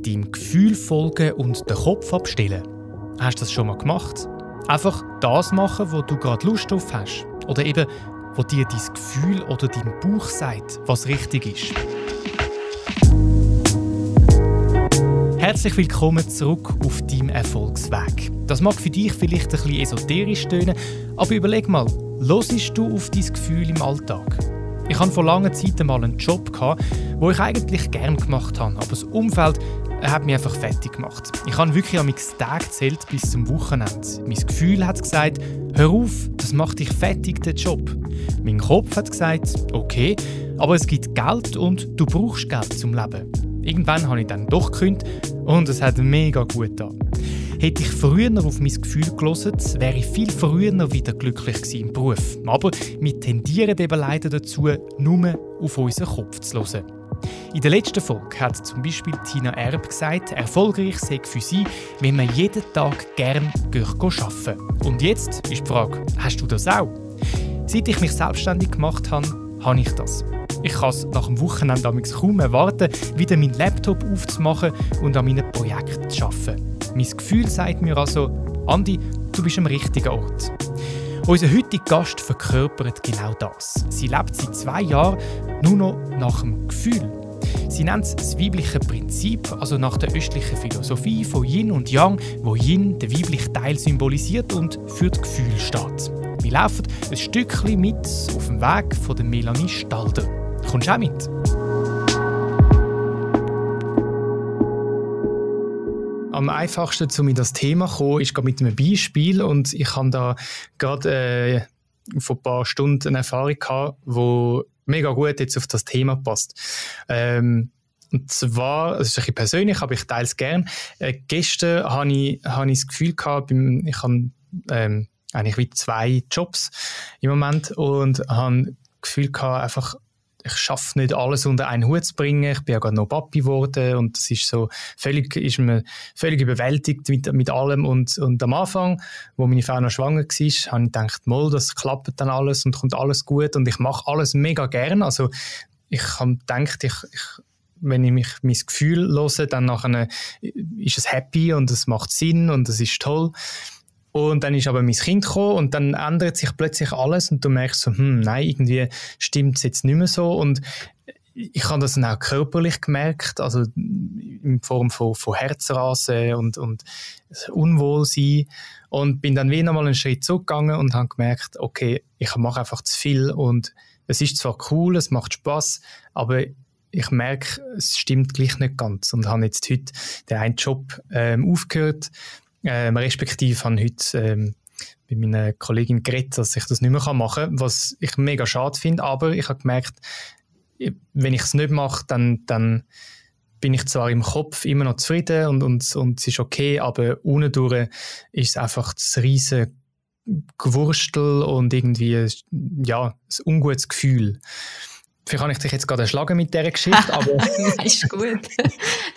deinem Gefühl folgen und den Kopf abstellen. Hast du das schon mal gemacht? Einfach das machen, wo du gerade Lust drauf hast. Oder eben, wo dir dein Gefühl oder dein Bauch sagt, was richtig ist. Herzlich willkommen zurück auf deinem Erfolgsweg. Das mag für dich vielleicht ein bisschen esoterisch tönen, aber überleg mal, hörst du auf dein Gefühl im Alltag? Ich hatte vor langer Zeit einmal einen Job, gehabt, wo ich eigentlich gern gemacht habe, aber das Umfeld hat mich einfach fertig gemacht. Ich habe wirklich an meinen Tag gezählt bis zum Wochenende. Mein Gefühl hat gesagt, hör auf, das macht dich fertig, der Job. Mein Kopf hat gesagt, okay, aber es gibt Geld und du brauchst Geld zum Leben. Irgendwann habe ich dann doch gekündigt und es hat mega gut getan. Hätte ich früher auf mein Gefühl gelesen, wäre ich viel früher wieder glücklich im Beruf. Aber wir tendieren eben leider dazu, nur auf unseren Kopf zu hören. In der letzten Folge hat zum Beispiel Tina Erb gesagt, erfolgreich sei für sie, wenn man jeden Tag gern arbeiten Und jetzt ist die Frage, hast du das auch? Seit ich mich selbstständig gemacht habe, habe ich das. Ich kann es nach dem Wochenende kaum erwarten, wieder meinen Laptop aufzumachen und an meinem Projekt zu arbeiten. Mein Gefühl sagt mir also, Andi, du bist am richtigen Ort. Unser heutiger Gast verkörpert genau das. Sie lebt seit zwei Jahren nur noch nach dem Gefühl. Sie nennt es das weibliche Prinzip, also nach der östlichen Philosophie von Yin und Yang, wo Yin den weiblichen Teil symbolisiert und für das Gefühl steht. Wir laufen ein Stückchen mit auf dem Weg von Melanie Stalder. Kommst du auch mit? Am einfachsten, um in das Thema zu kommen, ist mit einem Beispiel. Und ich habe da gerade äh, vor ein paar Stunden eine Erfahrung gehabt, die mega gut jetzt auf das Thema passt. Ähm, und zwar, das ist ein bisschen persönlich, aber ich teile es gerne. Äh, gestern habe ich, hab ich das Gefühl gehabt, beim, ich habe ähm, eigentlich wie zwei Jobs im Moment und habe das Gefühl gehabt, einfach ich schaffe nicht alles unter einen Hut zu bringen. Ich bin ja gerade noch Papi geworden und es ist so völlig, ist mir völlig überwältigt mit, mit allem. Und, und am Anfang, wo meine Frau noch schwanger war, habe ich gedacht, mal, das klappt dann alles und kommt alles gut und ich mache alles mega gern. Also ich habe gedacht, ich, ich wenn ich mich mein Gefühl höre, dann nachher ist es happy und es macht Sinn und es ist toll. Und dann ist aber mein Kind gekommen und dann ändert sich plötzlich alles und du merkst so, hm, nein, irgendwie stimmt es jetzt nicht mehr so. Und ich habe das dann auch körperlich gemerkt, also in Form von, von Herzrasen und, und Unwohlsein. Und bin dann wieder mal einen Schritt zurückgegangen und habe gemerkt, okay, ich mache einfach zu viel und es ist zwar cool, es macht Spaß, aber ich merke, es stimmt gleich nicht ganz und habe jetzt heute den einen Job ähm, aufgehört ähm, respektive habe heute ähm, bei meiner Kollegin geredet, dass ich das nicht mehr machen kann, was ich mega schade finde, aber ich habe gemerkt, wenn ich es nicht mache, dann, dann bin ich zwar im Kopf immer noch zufrieden und, und, und es ist okay, aber ohne ist es einfach das riesige Gewurstel und irgendwie ja, ein ungutes Gefühl. Vielleicht habe ich dich jetzt gerade erschlagen mit dieser Geschichte, aber... ist gut.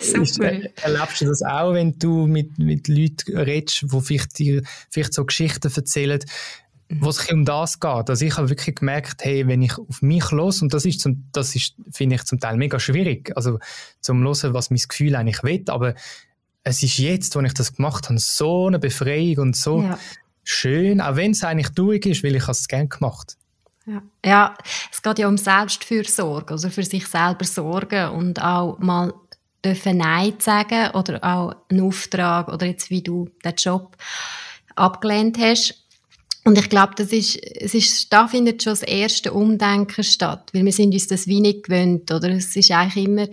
Super. erlebst du das auch, wenn du mit, mit Leuten redest, die vielleicht dir vielleicht so Geschichten erzählen, wo es um das geht. Also ich habe wirklich gemerkt, hey, wenn ich auf mich los und das ist, zum, das ist, finde ich zum Teil mega schwierig, also zum hören, was mein Gefühl eigentlich will, aber es ist jetzt, wo ich das gemacht habe, so eine Befreiung und so ja. schön, auch wenn es eigentlich durch ist, weil ich es gerne gemacht habe. Ja. ja, es geht ja um Selbstfürsorge, also für sich selber sorgen und auch mal dürfen Nein sagen oder auch einen Auftrag oder jetzt wie du den Job abgelehnt hast. Und ich glaube, das ist, es ist, da findet schon das erste Umdenken statt, weil wir sind uns das wenig gewöhnt, oder? Es ist eigentlich immer,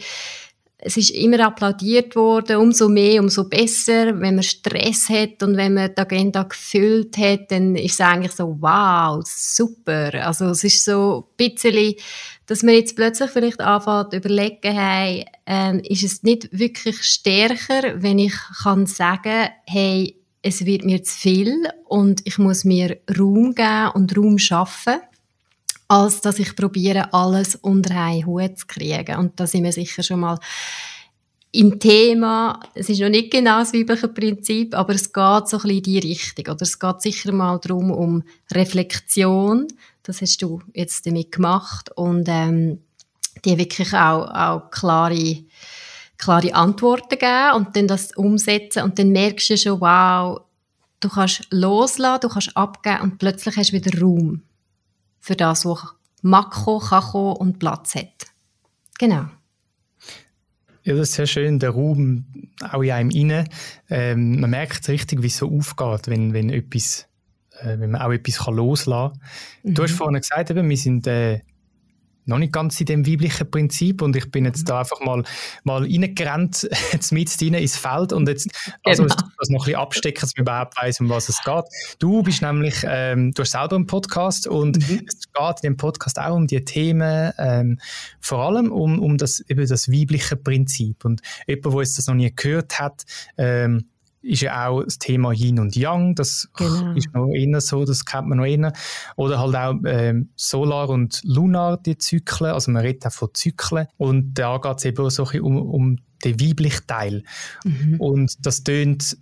es ist immer applaudiert worden, umso mehr, umso besser. Wenn man Stress hat und wenn man die Agenda gefüllt hat, dann ist es eigentlich so, wow, super. Also es ist so ein bisschen, dass man jetzt plötzlich vielleicht anfängt zu überlegen, hey, äh, ist es nicht wirklich stärker, wenn ich kann sagen, hey, es wird mir zu viel und ich muss mir Raum geben und Raum schaffen als dass ich probiere, alles unter einen Hut zu kriegen. Und da sind wir sicher schon mal im Thema, es ist noch nicht genau das weibliche Prinzip, aber es geht so ein bisschen in die Richtung. Oder es geht sicher mal darum, um Reflexion. Das hast du jetzt damit gemacht. Und ähm, die wirklich auch, auch klare klare Antworten geben und dann das umsetzen und dann merkst du schon, wow, du kannst loslassen, du kannst abgeben und plötzlich hast du wieder Raum für das, was kommen, kann kommen und Platz hat. Genau. Ja, das ist sehr schön, der Raum auch in einem rein. Ähm, man merkt richtig, wie es so aufgeht, wenn, wenn, etwas, äh, wenn man auch etwas kann loslassen kann. Mhm. Du hast mhm. vorhin gesagt, eben, wir sind äh, noch nicht ganz in dem weiblichen Prinzip und ich bin jetzt da einfach mal, mal reingerannt, jetzt mit rein ins Feld und jetzt also genau. das noch ein bisschen abstecken, dass man überhaupt weiss, um was es geht. Du bist nämlich, ähm, du hast selber einen Podcast und mhm. es geht in dem Podcast auch um die Themen, ähm, vor allem um, um das, eben das weibliche Prinzip und jemand, der jetzt das noch nie gehört hat, ähm, ist ja auch das Thema Yin und Yang, das genau. ist noch eher so, das kennt man noch eher. Oder halt auch ähm, Solar und Lunar, die Zyklen, also man redet auch von Zyklen und da geht es eben so ein um, um den weiblichen Teil. Mhm. Und das tönt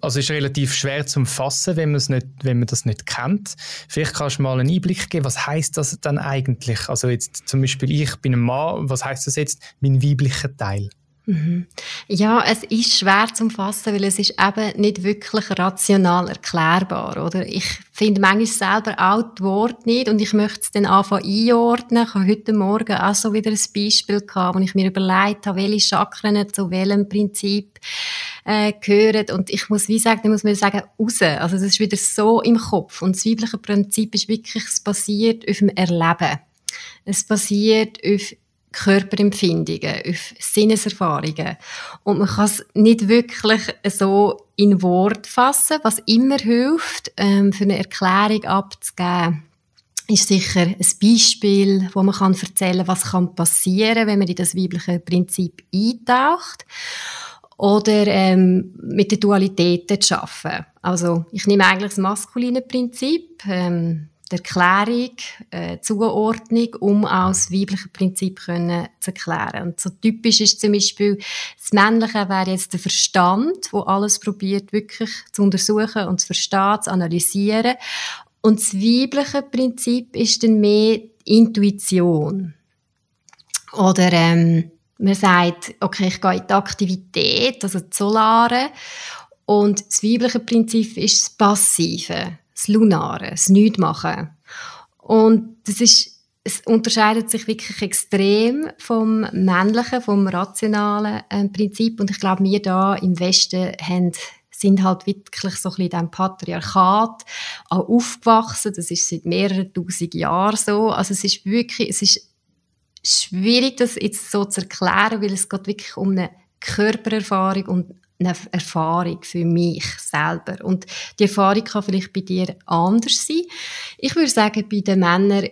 also ist relativ schwer zu fassen, wenn nicht, wenn man das nicht kennt. Vielleicht kannst du mal einen Einblick geben, was heißt das dann eigentlich? Also jetzt zum Beispiel ich bin ein Mann, was heißt das jetzt, mein weiblicher Teil? Mhm. Ja, es ist schwer zu fassen, weil es ist eben nicht wirklich rational erklärbar, oder? Ich finde manchmal selber auch das Wort nicht und ich möchte es dann anfangen einordnen. Ich habe heute Morgen auch so wieder ein Beispiel gehabt, wo ich mir überlegt habe, welche Chakren zu welchem Prinzip äh, gehören und ich muss wie sagen, dann muss man sagen, raus. Also das ist wieder so im Kopf und das weibliche Prinzip ist wirklich, es basiert auf dem Erleben. Es basiert auf Körperempfindungen, auf Sinneserfahrungen. Und man kann es nicht wirklich so in Wort fassen. Was immer hilft, ähm, für eine Erklärung abzugeben, ist sicher ein Beispiel, wo man kann erzählen kann, was kann passieren, wenn man in das weibliche Prinzip eintaucht. Oder ähm, mit der Dualität zu arbeiten. Also ich nehme eigentlich das maskuline Prinzip, ähm, die Erklärung, äh, Zuordnung, um auch das weibliche Prinzip können zu erklären. Und so typisch ist zum Beispiel, das Männliche wäre jetzt der Verstand, wo alles probiert wirklich zu untersuchen und zu verstehen, zu analysieren. Und das weibliche Prinzip ist dann mehr Intuition. Oder ähm, man sagt, okay, ich gehe in die Aktivität, also die Solare, und das weibliche Prinzip ist das Passive das Lunare, das Nichtmachen. Und das ist, es unterscheidet sich wirklich extrem vom männlichen, vom rationalen äh, Prinzip. Und ich glaube, wir da im Westen haben sind halt wirklich so ein bisschen in diesem Patriarchat auch aufgewachsen. Das ist seit mehreren tausend Jahren so. Also es ist wirklich, es ist schwierig, das jetzt so zu erklären, weil es geht wirklich um eine Körpererfahrung und eine Erfahrung für mich selber. Und die Erfahrung kann vielleicht bei dir anders sein. Ich würde sagen, bei den Männern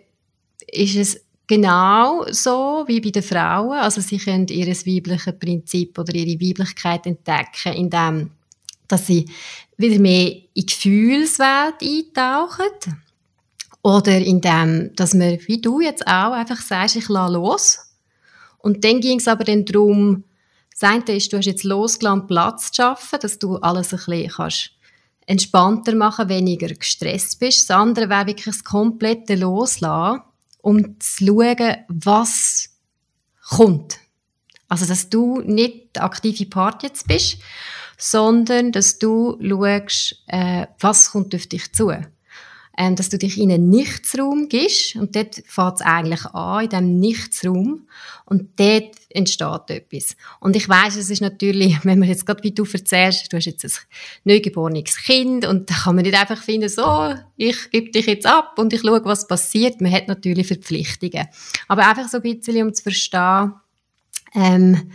ist es genau so wie bei den Frauen. Also sie können ihr weibliches Prinzip oder ihre Weiblichkeit entdecken, indem dass sie wieder mehr in die Gefühlswelt eintauchen. Oder indem, dass man, wie du jetzt auch, einfach sagst, ich lasse los. Und dann ging es aber dann darum, das eine ist, du hast jetzt losgelassen, Platz zu schaffen, dass du alles ein bisschen kannst entspannter machen, weniger gestresst bist. Das andere wäre wirklich das komplette Loslassen, um zu schauen, was kommt. Also, dass du nicht der aktive Part jetzt bist, sondern dass du schaust, äh, was kommt auf dich zu ähm, dass du dich in einen Nichtsraum gibst und dort fängt es eigentlich an, in diesem Nichtsraum und dort entsteht etwas. Und ich weiß, es ist natürlich, wenn man jetzt gerade wie du erzählst, du hast jetzt ein neugeborenes Kind und da kann man nicht einfach finden, so, ich gebe dich jetzt ab und ich schaue, was passiert. Man hat natürlich Verpflichtungen. Aber einfach so ein bisschen, um zu verstehen, ähm,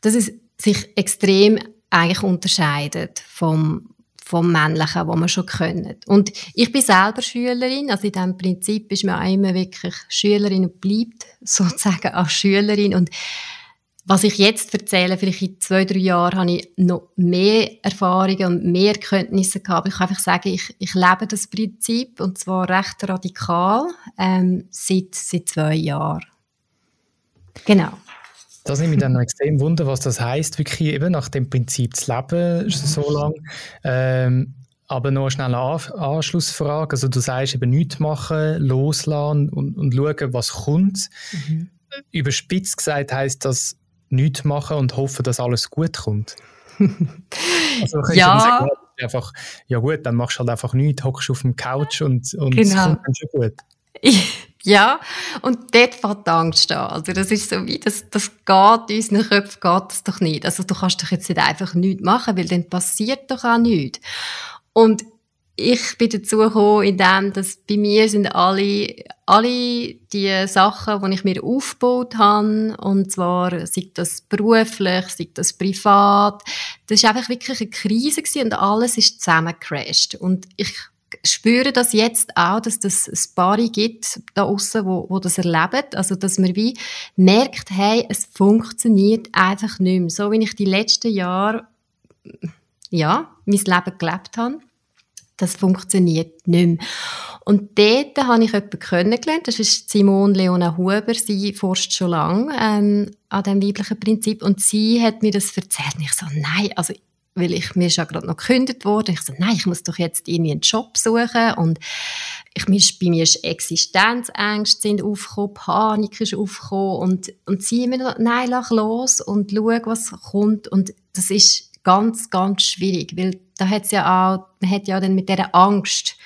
dass es sich extrem eigentlich unterscheidet vom vom Männlichen, wo man schon können. Und ich bin selber Schülerin, also in diesem Prinzip ist man auch immer wirklich Schülerin und bleibt sozusagen auch Schülerin. Und was ich jetzt erzähle, vielleicht in zwei, drei Jahren habe ich noch mehr Erfahrungen und mehr Kenntnisse gehabt. Ich kann einfach sagen, ich, ich lebe das Prinzip und zwar recht radikal ähm, seit, seit zwei Jahren. Genau. Das nimmt mich dann extrem wunder, was das heißt, wirklich eben nach dem Prinzip zu leben, so lange. Ähm, aber noch schnell eine Anschlussfrage. Also du sagst eben nichts machen, loslassen und, und schauen, was kommt. Mhm. Überspitzt gesagt heißt das, nichts machen und hoffen, dass alles gut kommt? also, ja. Sagen, einfach, ja gut, dann machst du halt einfach nichts, hockst auf dem Couch und, und genau. es kommt dann schon gut. Ja, und dort fängt die Angst an. Also das ist so wie, das, das geht, in unseren Köpfen geht das doch nicht. Also du kannst doch jetzt nicht einfach nichts machen, weil dann passiert doch auch nichts. Und ich bin dazu gekommen, indem, dass bei mir sind alle, alle die Sachen, die ich mir aufgebaut habe, und zwar, sei das beruflich, sei das privat, das war einfach wirklich eine Krise und alles ist zusammengecrashed. Und ich spüre das jetzt auch, dass das ein paar gibt da außen, wo, wo das erleben. Also, dass man wie merkt, hey, es funktioniert einfach nicht mehr. So wie ich die letzten Jahre, ja, mein Leben gelebt habe. Das funktioniert nicht mehr. Und dort habe ich jemanden kennengelernt, das ist Simone Leona Huber, sie forscht schon lange ähm, an dem weiblichen Prinzip und sie hat mir das erzählt und ich so, nein, also weil ich, mir ja gerade noch gekündigt worden. Ich so, nein, ich muss doch jetzt irgendwie einen Job suchen. Und ich, bei mir ist Existenzängste sind aufgekommen, Panik ist aufgekommen. Und, und sie mir noch, nein, lach los und schau, was kommt. Und das ist ganz, ganz schwierig, weil da hat's ja auch, man hat ja dann mit dieser Angst,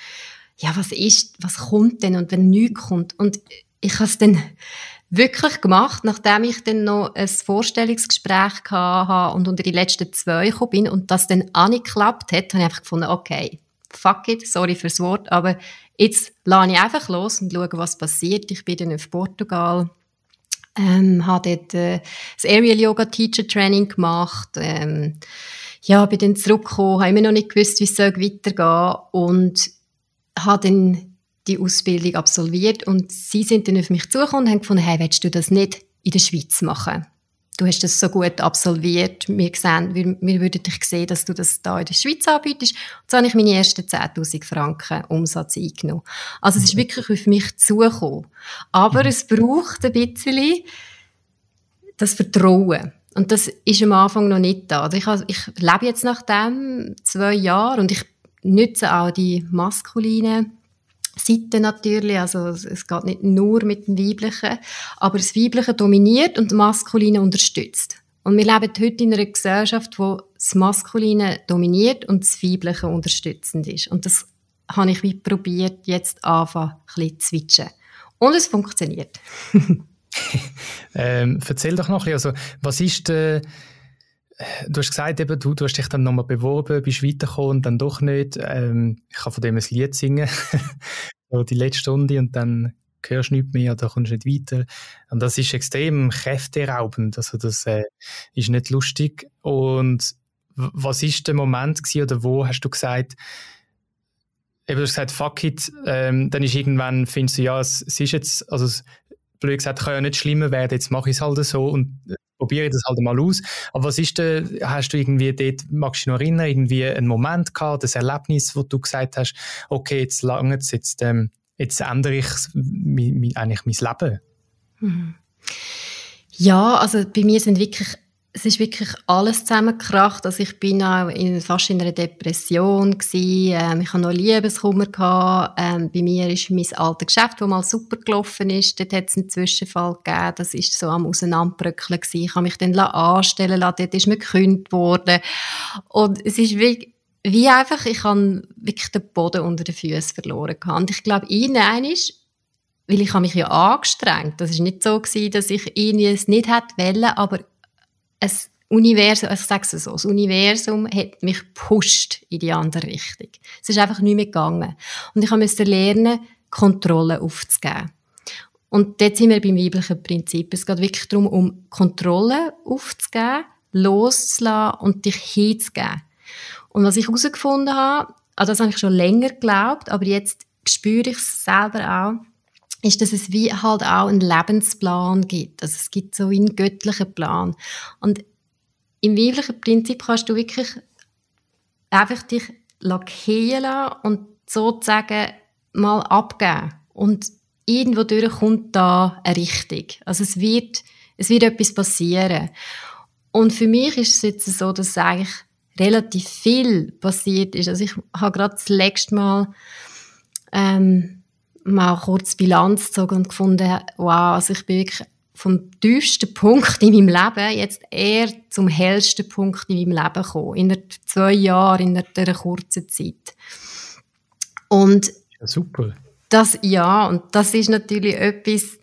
ja, was ist, was kommt denn? Und wenn nichts kommt. Und ich habe es dann wirklich gemacht, nachdem ich dann noch ein Vorstellungsgespräch hatte und unter die letzten zwei gekommen bin und das dann angeklappt hat, habe ich einfach gefunden, okay, fuck it, sorry fürs Wort, aber jetzt lade ich einfach los und schaue, was passiert. Ich bin dann auf Portugal, ähm, habe dort äh, das Aerial Yoga Teacher Training gemacht, ähm, ja, bin dann zurückgekommen, habe immer noch nicht gewusst, wie es weitergehen und habe dann die Ausbildung absolviert und sie sind dann auf mich zugekommen und haben gefunden, hey, willst du das nicht in der Schweiz machen? Du hast das so gut absolviert, wir, sehen, wir, wir würden dich sehen, dass du das da in der Schweiz anbietest. Und so habe ich meine ersten 10'000 Franken Umsatz eingenommen. Also es ist wirklich auf mich zugekommen. Aber mhm. es braucht ein bisschen das Vertrauen. Und das ist am Anfang noch nicht da. Also ich, ich lebe jetzt nach dem zwei Jahren und ich nutze auch die maskulinen Seite natürlich, also es geht nicht nur mit dem Weiblichen, aber das Weibliche dominiert und das Maskuline unterstützt. Und wir leben heute in einer Gesellschaft, wo das Maskuline dominiert und das Weibliche unterstützend ist. Und das habe ich wie probiert, jetzt anfangen, ein zu switchen. Und es funktioniert. ähm, erzähl doch noch ein bisschen, also was ist der Du hast gesagt, eben, du, du hast dich dann nochmal beworben, bist weitergekommen und dann doch nicht. Ähm, ich kann von dem ein Lied singen, so die letzte Stunde und dann hörst du nichts mehr, da kommst nicht weiter. Und das ist extrem kräfteraubend, also das äh, ist nicht lustig. Und was ist der Moment gewesen, oder wo hast du gesagt, eben du hast gesagt, fuck it, ähm, dann ist irgendwann, findest du, ja, es, es ist jetzt, also blöd gesagt, kann ja nicht schlimmer werden, jetzt mache ich es halt so und probiere das halt mal aus. Aber was ist denn, hast du irgendwie dort, magst du dich noch erinnern, irgendwie einen Moment gehabt, das Erlebnis, wo du gesagt hast, okay, jetzt lange jetzt, ähm, jetzt ändere ich eigentlich mein Leben? Mhm. Ja, also bei mir sind wirklich es ist wirklich alles zusammengekracht. Also ich bin auch in, fast in einer Depression gewesen. Ähm, ich hatte noch Liebeskummer gehabt. Ähm, bei mir ist mein altes Geschäft, das mal super gelaufen ist, dort hat es einen Zwischenfall gegeben. Das ist so am Auseinanderbröckeln gewesen. Ich habe mich dann anstellen lassen. Dort ist mir gekündigt worden. Und es ist wie, wie einfach, ich habe wirklich den Boden unter den Füßen verloren gehabt. Und ich glaube, irgendwann ist weil ich habe mich ja angestrengt. Das ist nicht so gewesen, dass ich irgendwie es nicht hätte wollen, aber ein Universum, also ich sage es so, das Universum hat mich gepusht in die andere Richtung. Es ist einfach nicht mehr gegangen. Und ich musste lernen, Kontrolle aufzugeben. Und dort sind wir beim weiblichen Prinzip. Es geht wirklich darum, um Kontrolle aufzugeben, loszulassen und dich hinzugeben. Und was ich herausgefunden habe, also das habe ich schon länger geglaubt, aber jetzt spüre ich es selber auch, ist, dass es wie halt auch einen Lebensplan gibt. Also es gibt so einen göttlichen Plan. Und im weiblichen Prinzip kannst du wirklich einfach dich lackieren lassen und sozusagen mal abgeben. Und irgendwo durch kommt da eine Richtung. Also es wird, es wird etwas passieren. Und für mich ist es jetzt so, dass eigentlich relativ viel passiert ist. Also ich habe gerade das letzte Mal ähm, mal kurz Bilanz gezogen und gefunden, wow, also ich bin wirklich vom tiefsten Punkt in meinem Leben jetzt eher zum hellsten Punkt in meinem Leben gekommen. In zwei Jahren, in einer kurzen Zeit. Und ja, super. Das, ja, und das ist natürlich etwas,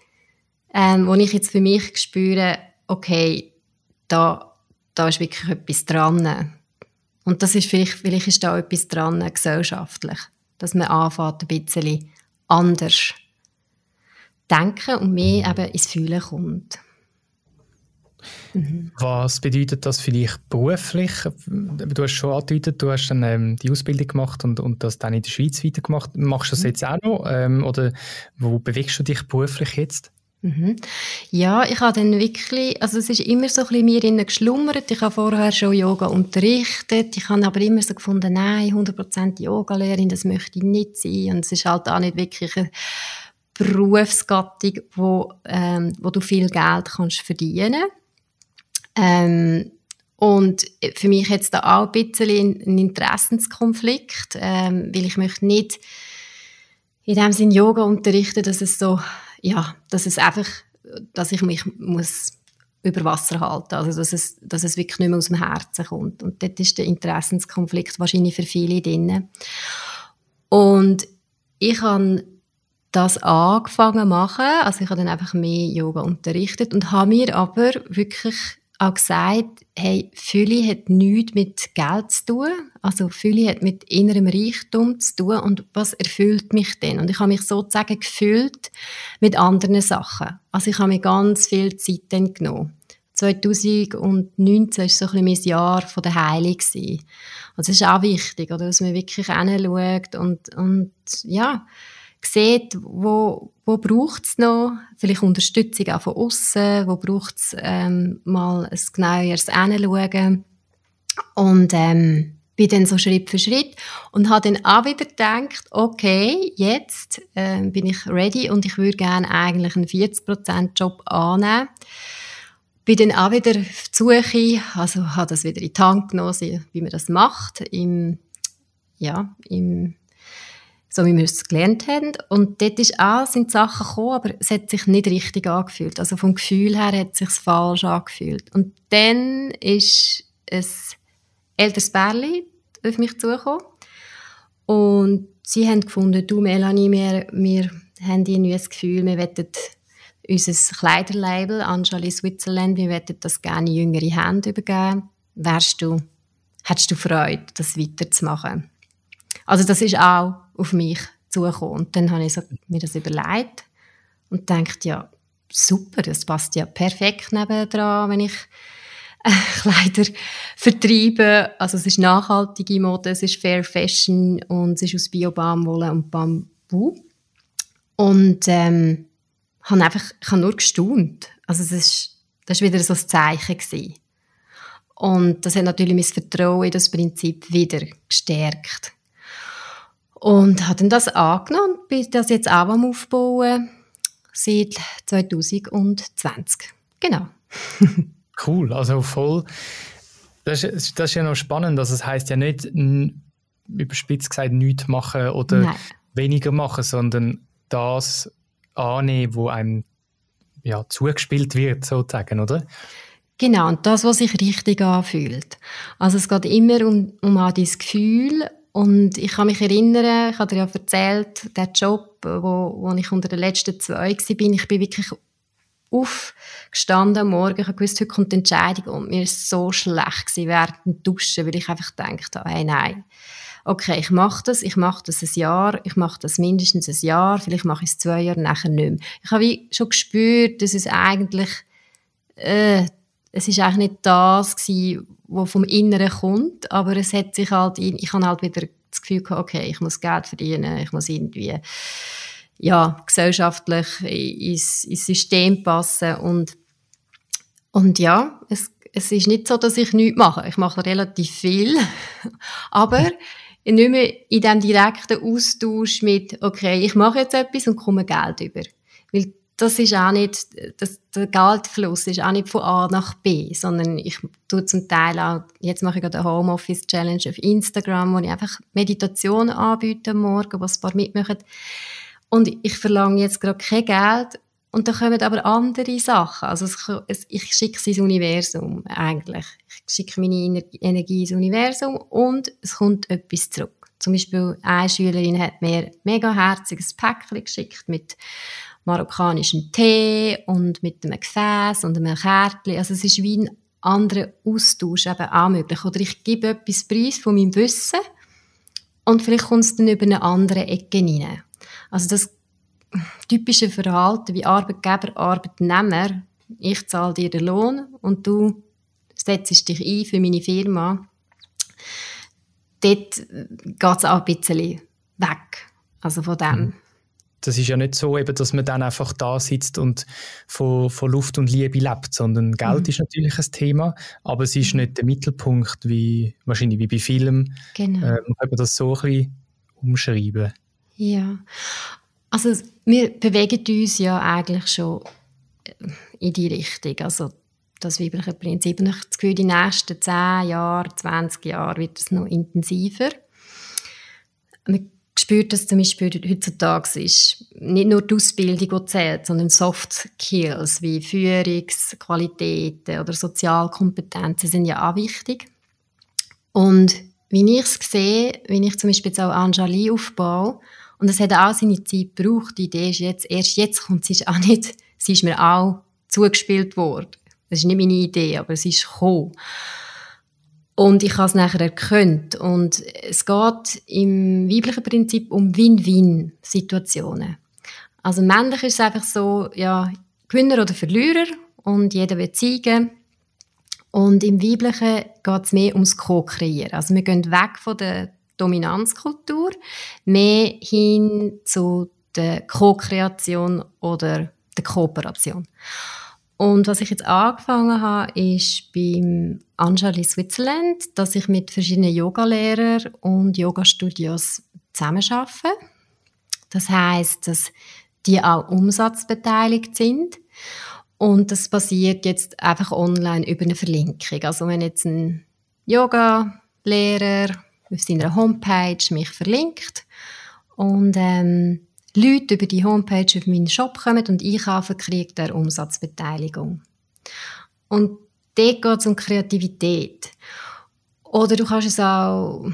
ähm, wo ich jetzt für mich spüre, okay, da, da ist wirklich etwas dran. Und das ist vielleicht, vielleicht ist da etwas dran, gesellschaftlich, dass man anfängt, ein bisschen anders denken und mehr eben ins Fühlen kommt. Mhm. Was bedeutet das vielleicht beruflich? Du hast schon angedeutet, du hast dann ähm, die Ausbildung gemacht und, und das dann in der Schweiz weitergemacht. Machst du das mhm. jetzt auch noch? Ähm, oder wo bewegst du dich beruflich jetzt? Mhm. Ja, ich habe dann wirklich, also es ist immer so ein bisschen mir innen geschlummert. Ich habe vorher schon Yoga unterrichtet. Ich habe aber immer so gefunden, nein, 100% Yoga-Lehrerin, das möchte ich nicht sein. Und es ist halt auch nicht wirklich eine Berufsgattung, wo, ähm, wo du viel Geld kannst verdienen ähm, und für mich jetzt da auch ein bisschen ein Interessenskonflikt, ähm, weil ich möchte nicht in dem Sinn Yoga unterrichten, dass es so, ja, dass es einfach, dass ich mich muss über Wasser halten, also dass es, dass es wirklich nicht mehr aus dem Herzen kommt. Und dort ist der Interessenskonflikt wahrscheinlich für viele drin. Und ich habe das angefangen zu machen, also ich habe dann einfach mehr Yoga unterrichtet und habe mir aber wirklich auch gesagt, hey, Fülle hat nichts mit Geld zu tun. Also Fülle hat mit innerem Reichtum zu tun. Und was erfüllt mich denn? Und ich habe mich sozusagen gefüllt mit anderen Sachen. Also ich habe mir ganz viel Zeit dann genommen. 2019 war so ein bisschen mein Jahr von der Heilung. Und das ist auch wichtig, oder? dass man wirklich hinschaut und, und ja, sieht, wo, wo braucht es noch vielleicht Unterstützung auch von außen, wo braucht es ähm, mal ein genaueres Hinschauen und ähm, bin dann so Schritt für Schritt und habe dann auch wieder gedacht, okay, jetzt äh, bin ich ready und ich würde gerne eigentlich einen 40% Job annehmen. Bin dann auch wieder auf die Suche, also habe das wieder in die Hand genommen, wie man das macht, im, ja, im so wie wir es gelernt haben. Und dort ist auch, sind Sachen gekommen, aber es hat sich nicht richtig angefühlt. Also vom Gefühl her hat es sich falsch angefühlt. Und dann ist ein älteres Bärli auf mich zugekommen. Und sie haben gefunden, du Melanie, wir, wir haben irgendwie das Gefühl, wir wollen unser Kleiderlabel Anjali Switzerland, wir wollen das gerne jüngere Hände übergeben. Wärst du, hättest du Freude, das weiterzumachen? Also das ist auch auf mich zugekommen. Und dann habe ich so, mir das überlegt und gedacht, ja, super, das passt ja perfekt nebendran, wenn ich äh, Kleider vertreibe. Also es ist nachhaltige Mode, es ist Fair Fashion und es ist aus Bio-Baumwolle und Bambu. Und ähm, habe einfach, ich habe nur gestaunt. Also es ist, das war wieder so ein Zeichen. Gewesen. Und das hat natürlich mein Vertrauen in das Prinzip wieder gestärkt. Und habe dann das angenommen und bin das jetzt auch am Aufbauen seit 2020. Genau. cool, also voll. Das ist, das ist ja noch spannend. Also das heißt ja nicht, überspitzt gesagt, nichts machen oder Nein. weniger machen, sondern das annehmen, wo einem ja, zugespielt wird, sozusagen, oder? Genau, und das, was sich richtig anfühlt. Also es geht immer um, um auch dieses Gefühl und ich kann mich erinnern, ich habe dir ja erzählt, der Job, wo, wo ich unter den letzten zwei war, ich bin wirklich aufgestanden am Morgen, ich gewusst, heute kommt die Entscheidung und mir ist so schlecht gewesen während dem Duschen, weil ich einfach gedacht habe, hey, nein, okay, ich mache das, ich mache das ein Jahr, ich mache das mindestens ein Jahr, vielleicht mache ich es zwei Jahre, nachher nicht mehr. Ich habe wie schon gespürt, dass es eigentlich, äh, es ist eigentlich nicht das gewesen, wo vom Inneren kommt, aber es hat sich halt, ich habe halt wieder das Gefühl gehabt, okay, ich muss Geld verdienen, ich muss irgendwie ja, gesellschaftlich ins, ins System passen und, und ja, es, es ist nicht so, dass ich nichts mache. Ich mache relativ viel, aber nicht mehr in dem direkten Austausch mit, okay, ich mache jetzt etwas und komme Geld über. Weil das ist auch nicht, das, der Geldfluss ist auch nicht von A nach B, sondern ich tue zum Teil auch, jetzt mache ich gerade eine Homeoffice Challenge auf Instagram, wo ich einfach Meditation anbiete am Morgen, was ein paar mitmachen. Und ich verlange jetzt gerade kein Geld, und dann kommen aber andere Sachen. Also es, ich schicke es ins Universum eigentlich. Ich schicke meine Energie ins Universum und es kommt etwas zurück. Zum Beispiel eine Schülerin hat mir ein mega herziges Päckchen geschickt mit marokkanischem Tee und mit einem Gefäß und einem Kärtchen. Also es ist wie ein anderer Austausch eben auch möglich. Oder ich gebe etwas preis von meinem Wissen und vielleicht kommt es dann über eine andere Ecke rein. Also das typische Verhalten wie Arbeitgeber, Arbeitnehmer, ich zahle dir den Lohn und du setzt dich ein für meine Firma, dort geht es auch ein bisschen weg. Also von dem. Das ist ja nicht so, eben, dass man dann einfach da sitzt und von, von Luft und Liebe lebt, sondern Geld mhm. ist natürlich ein Thema, aber es ist nicht der Mittelpunkt, wie wahrscheinlich wie bei Filmen. Genau. Äh, man kann das so ein bisschen umschreiben. Ja, also wir bewegen uns ja eigentlich schon in die Richtung. Also das weibliche Prinzip. Und ich habe das Gefühl, die nächsten 10 Jahre, 20 Jahre wird es noch intensiver. Man spürt, dass zum Beispiel heutzutage ist nicht nur die Ausbildung, die zählt, sondern Soft Skills wie Führungsqualitäten oder Sozialkompetenzen sind ja auch wichtig. Und wie ich es sehe, wenn ich zum Beispiel jetzt auch Anjali aufbaue, und es hat auch seine Zeit gebraucht, die Idee ist jetzt, erst jetzt kommt, sie ist auch nicht, sie ist mir auch zugespielt worden. Das ist nicht meine Idee, aber es ist gekommen. Und ich habe es nachher erkannt. Und es geht im weiblichen Prinzip um Win-Win-Situationen. Also männlich ist es einfach so, ja, Gewinner oder Verlierer und jeder wird zeigen. Und im Weiblichen geht es mehr ums Co-Kreieren. Also wir gehen weg von der Dominanzkultur, mehr hin zu der Co-Kreation oder der Kooperation. Und was ich jetzt angefangen habe, ist beim Anjali Switzerland, dass ich mit verschiedenen Yogalehrern und Yoga-Studios zusammenarbeite. Das heißt, dass die auch umsatzbeteiligt sind. Und das passiert jetzt einfach online über eine Verlinkung. Also wenn jetzt ein Yoga-Lehrer auf seiner Homepage mich verlinkt und ähm, Leute über die Homepage auf meinen Shop kommen und einkaufen, kriegt er Umsatzbeteiligung. Und dort geht es um Kreativität. Oder du kannst es auch,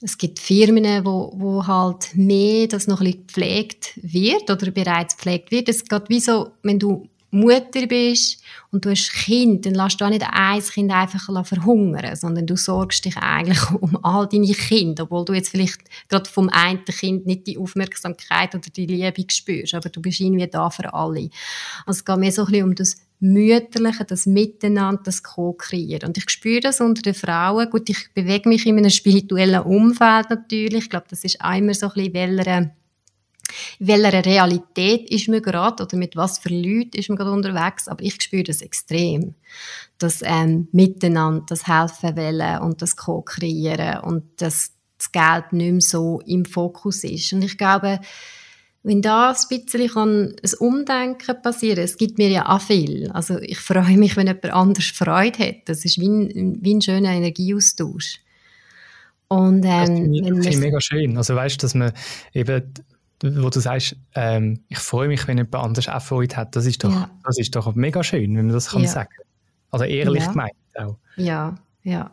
es gibt Firmen, wo, wo halt mehr das noch ein bisschen gepflegt wird oder bereits gepflegt wird. Es geht wie so, wenn du Mutter bist und du hast Kind, dann lässt du auch nicht ein Kind einfach verhungern, sondern du sorgst dich eigentlich um all deine Kinder, obwohl du jetzt vielleicht gerade vom einen Kind nicht die Aufmerksamkeit oder die Liebe spürst, aber du bist irgendwie da für alle. Also es geht mir so ein bisschen um das Mütterliche, das Miteinander, das Co-Kreieren. Und ich spüre das unter den Frauen. Gut, ich bewege mich in einem spirituellen Umfeld natürlich. Ich glaube, das ist einmal so ein bisschen, welcher in welcher Realität ist man gerade oder mit was für Leuten ist man gerade unterwegs, aber ich spüre das extrem. Das ähm, Miteinander, das Helfen wollen und das Co-Kreieren und dass das Geld nicht mehr so im Fokus ist. Und ich glaube, wenn da ein bisschen kann ein Umdenken passieren es gibt mir ja auch viel. Also ich freue mich, wenn jemand anders Freude hat. Das ist wie ein, wie ein schöner Energieaustausch. Und, ähm, das finde ich mega schön. Also weißt, dass man eben wo du sagst, ähm, ich freue mich, wenn jemand anders auch Freude hat. Das ist doch, ja. das ist doch mega schön, wenn man das kann ja. sagen Also ehrlich ja. gemeint auch. Ja, ja.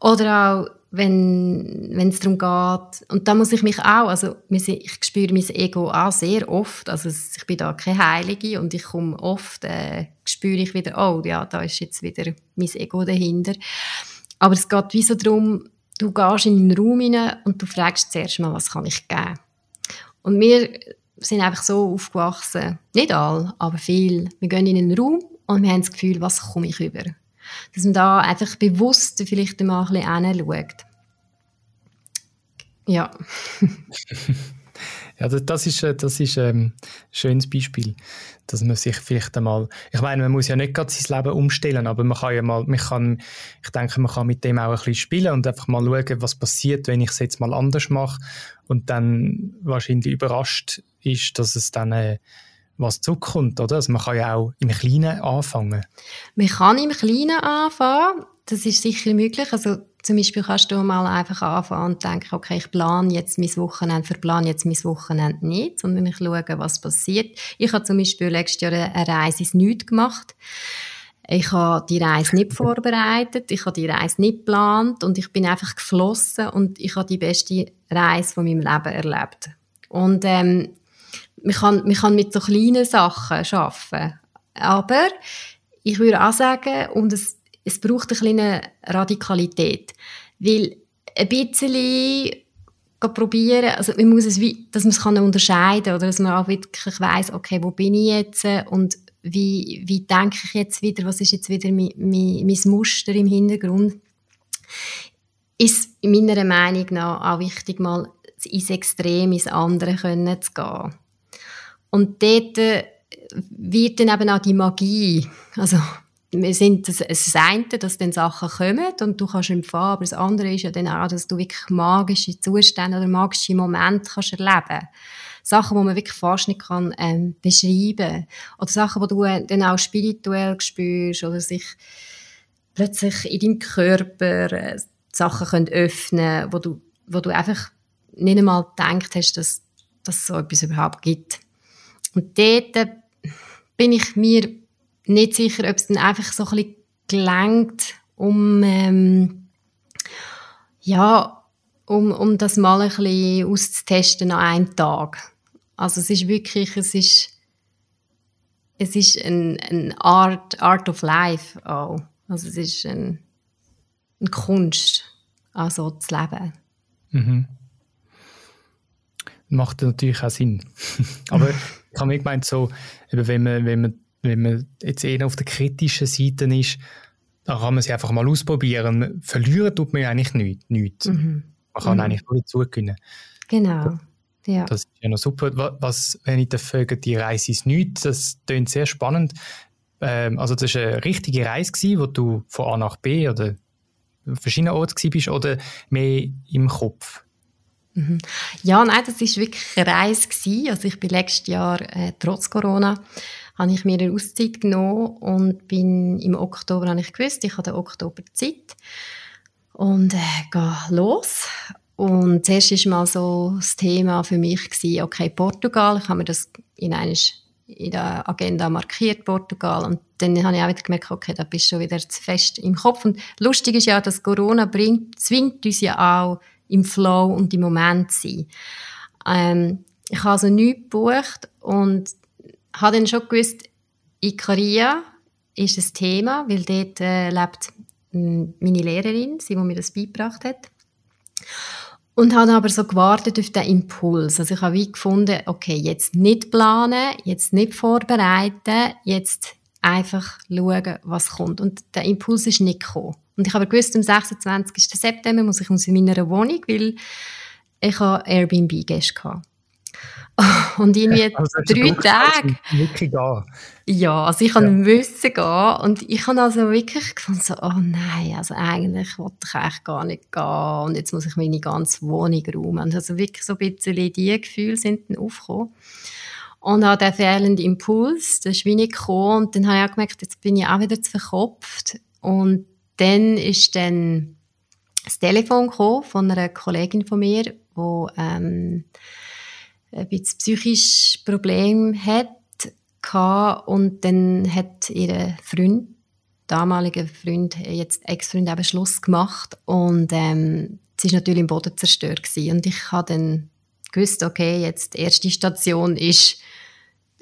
Oder auch, wenn es darum geht, und da muss ich mich auch, also ich spüre mein Ego auch sehr oft, also ich bin da keine Heilige und ich komme oft, äh, spüre ich wieder, oh ja, da ist jetzt wieder mein Ego dahinter. Aber es geht wie so darum, du gehst in einen Raum hinein und du fragst zuerst mal, was kann ich geben? Und wir sind einfach so aufgewachsen, nicht alle, aber viel. Wir gehen in einen Raum und wir haben das Gefühl, was komme ich über? Dass man da einfach bewusst vielleicht mal ein bisschen hinschaut. Ja. Ja, das ist, äh, das ist ähm, ein schönes Beispiel, dass man sich vielleicht einmal, ich meine, man muss ja nicht gerade sein Leben umstellen, aber man kann ja mal, man kann, ich denke, man kann mit dem auch ein bisschen spielen und einfach mal schauen, was passiert, wenn ich es jetzt mal anders mache und dann wahrscheinlich überrascht ist, dass es dann äh, was zurückkommt, oder? Also man kann ja auch im Kleinen anfangen. Man kann im Kleinen anfangen, das ist sicher möglich. Also zum Beispiel kannst du mal einfach anfangen und denken, okay, ich plane jetzt mein Wochenende, verplane jetzt mein Wochenende nicht, sondern ich schaue, was passiert. Ich habe zum Beispiel letztes Jahr eine Reise ins Nichts gemacht. Ich habe die Reise nicht vorbereitet, ich habe die Reise nicht geplant und ich bin einfach geflossen und ich habe die beste Reise von meinem Leben erlebt. Und ähm, man, kann, man kann mit so kleinen Sachen arbeiten. Aber ich würde auch sagen, und es, es braucht eine kleine Radikalität. Weil ein bisschen probieren, also man muss es wie, dass man es kann unterscheiden kann oder dass man auch wirklich weiss, okay, wo bin ich jetzt und wie, wie denke ich jetzt wieder, was ist jetzt wieder mein, mein, mein Muster im Hintergrund, ist meiner Meinung nach auch wichtig, mal ins Extrem, ins andere können zu gehen. Und dort äh, wird dann eben auch die Magie, also wir sind das, das eine, dass dann Sachen kommen und du kannst empfangen, aber das andere ist ja dann auch, dass du wirklich magische Zustände oder magische Momente kannst erleben Sachen, die man wirklich fast nicht kann, ähm, beschreiben Oder Sachen, die du dann auch spirituell spürst oder sich plötzlich in deinem Körper äh, Sachen können öffnen wo du, wo du einfach nicht einmal gedacht hast, dass, dass es so etwas überhaupt gibt. Und dort äh, bin ich mir nicht sicher, ob es dann einfach so ein bisschen gelangt, um, ähm, ja, um, um das mal ein bisschen auszutesten an einem Tag. Also es ist wirklich, es ist, es ist ein, ein Art, Art of Life auch. Also es ist ein, eine Kunst, also zu leben. Mhm. Macht natürlich auch Sinn. Aber ich habe mir gemeint, so, wenn man, wenn man wenn man jetzt eher auf der kritischen Seite ist, dann kann man sie einfach mal ausprobieren. Verlieren tut man ja eigentlich nichts. nichts. Mhm. Man kann mhm. eigentlich nur dazugewinnen. Genau. Ja. Das ist ja noch super. Was, wenn ich dafür die Reise ins Nichts, das klingt sehr spannend. Ähm, also das war eine richtige Reise, gewesen, wo du von A nach B oder verschiedenen Orten bist oder mehr im Kopf? Mhm. Ja, nein, das war wirklich eine Reise. Gewesen. Also ich bin letztes Jahr, äh, trotz Corona, habe ich mir eine Auszeit genommen und bin im Oktober, habe ich gewusst, ich habe den Oktober Zeit und äh, gehe los. Und zuerst war mal so das Thema für mich, gewesen, okay, Portugal, ich habe mir das in einer in der Agenda markiert, Portugal. Und dann habe ich auch wieder gemerkt, okay, da bist du schon wieder zu fest im Kopf. Und lustig ist ja, dass Corona bringt, zwingt uns ja auch im Flow und im Moment zu sein. Ähm, ich habe also nichts gebucht und habe dann schon gewusst, Ikaria ist ein Thema, weil dort äh, lebt meine Lehrerin, sie, die mir das beigebracht hat. Und habe aber so gewartet auf den Impuls. Also ich habe wie gefunden, okay, jetzt nicht planen, jetzt nicht vorbereiten, jetzt einfach schauen, was kommt. Und der Impuls ist nicht gekommen. Und ich habe gewusst, am 26. September muss ich aus meiner Wohnung, weil ich Airbnb-Gäste hatte. Und irgendwie also drei Tage. Wirklich gehen. Ja, also ich ja. müssen gehen und ich habe also wirklich gefunden, so, oh nein, also eigentlich wollte ich eigentlich gar nicht gehen und jetzt muss ich meine ganze Wohnung räumen. Also wirklich so ein bisschen die Gefühle sind dann aufgekommen. Und auch der fehlende Impuls, das ist wie nicht gekommen und dann habe ich auch gemerkt, jetzt bin ich auch wieder zu verkopft und dann ist dann das Telefon gekommen von einer Kollegin von mir, die ähm, ein bisschen psychisches Problem hat und dann hat ihr Freund, damaliger Freund, jetzt Ex-Freund eben Schluss gemacht. Und ähm, sie ist natürlich im Boden zerstört gewesen. und ich habe dann gewusst, okay, jetzt die erste Station ist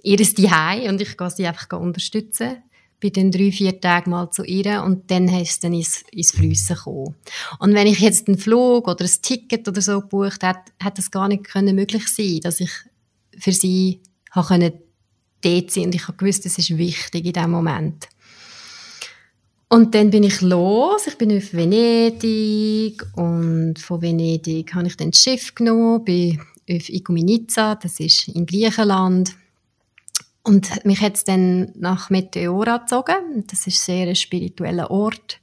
ihr Zuhause und ich gehe sie einfach unterstützen bin dann drei, vier Tage mal zu ihr und dann ist es dann ins, ins Fliessen gekommen. Und wenn ich jetzt einen Flug oder ein Ticket oder so gebucht hätte, hätte es gar nicht können möglich sein dass ich für sie können dort sein und ich gewusst, das ist wichtig in diesem Moment. Und dann bin ich los, ich bin auf Venedig und von Venedig habe ich dann das Schiff genommen, bin auf Iguminica, das ist in Griechenland und mich hat es dann nach Meteora gezogen. Das ist sehr ein spiritueller Ort.